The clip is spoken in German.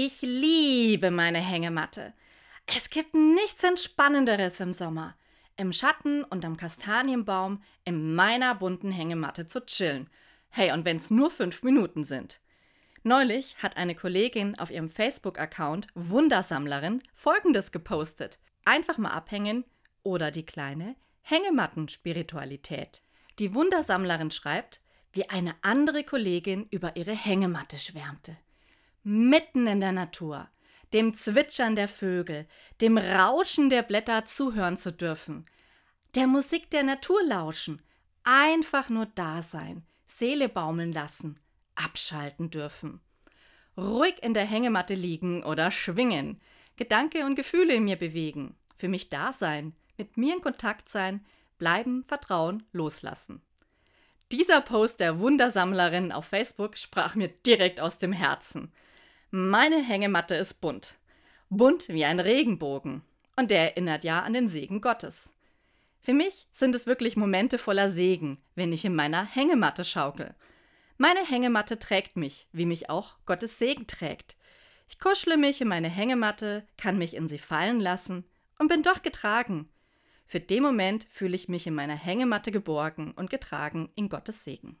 Ich liebe meine Hängematte. Es gibt nichts Entspannenderes im Sommer. Im Schatten und am Kastanienbaum in meiner bunten Hängematte zu chillen. Hey, und wenn's nur fünf Minuten sind. Neulich hat eine Kollegin auf ihrem Facebook-Account Wundersammlerin folgendes gepostet: Einfach mal abhängen oder die kleine Hängematten-Spiritualität. Die Wundersammlerin schreibt, wie eine andere Kollegin über ihre Hängematte schwärmte. Mitten in der Natur, dem Zwitschern der Vögel, dem Rauschen der Blätter zuhören zu dürfen, der Musik der Natur lauschen, einfach nur da sein, Seele baumeln lassen, abschalten dürfen. Ruhig in der Hängematte liegen oder schwingen, Gedanke und Gefühle in mir bewegen, für mich da sein, mit mir in Kontakt sein, bleiben, vertrauen, loslassen. Dieser Post der Wundersammlerin auf Facebook sprach mir direkt aus dem Herzen. Meine Hängematte ist bunt. Bunt wie ein Regenbogen. Und der erinnert ja an den Segen Gottes. Für mich sind es wirklich Momente voller Segen, wenn ich in meiner Hängematte schaukel. Meine Hängematte trägt mich, wie mich auch Gottes Segen trägt. Ich kuschle mich in meine Hängematte, kann mich in sie fallen lassen und bin doch getragen. Für den Moment fühle ich mich in meiner Hängematte geborgen und getragen in Gottes Segen.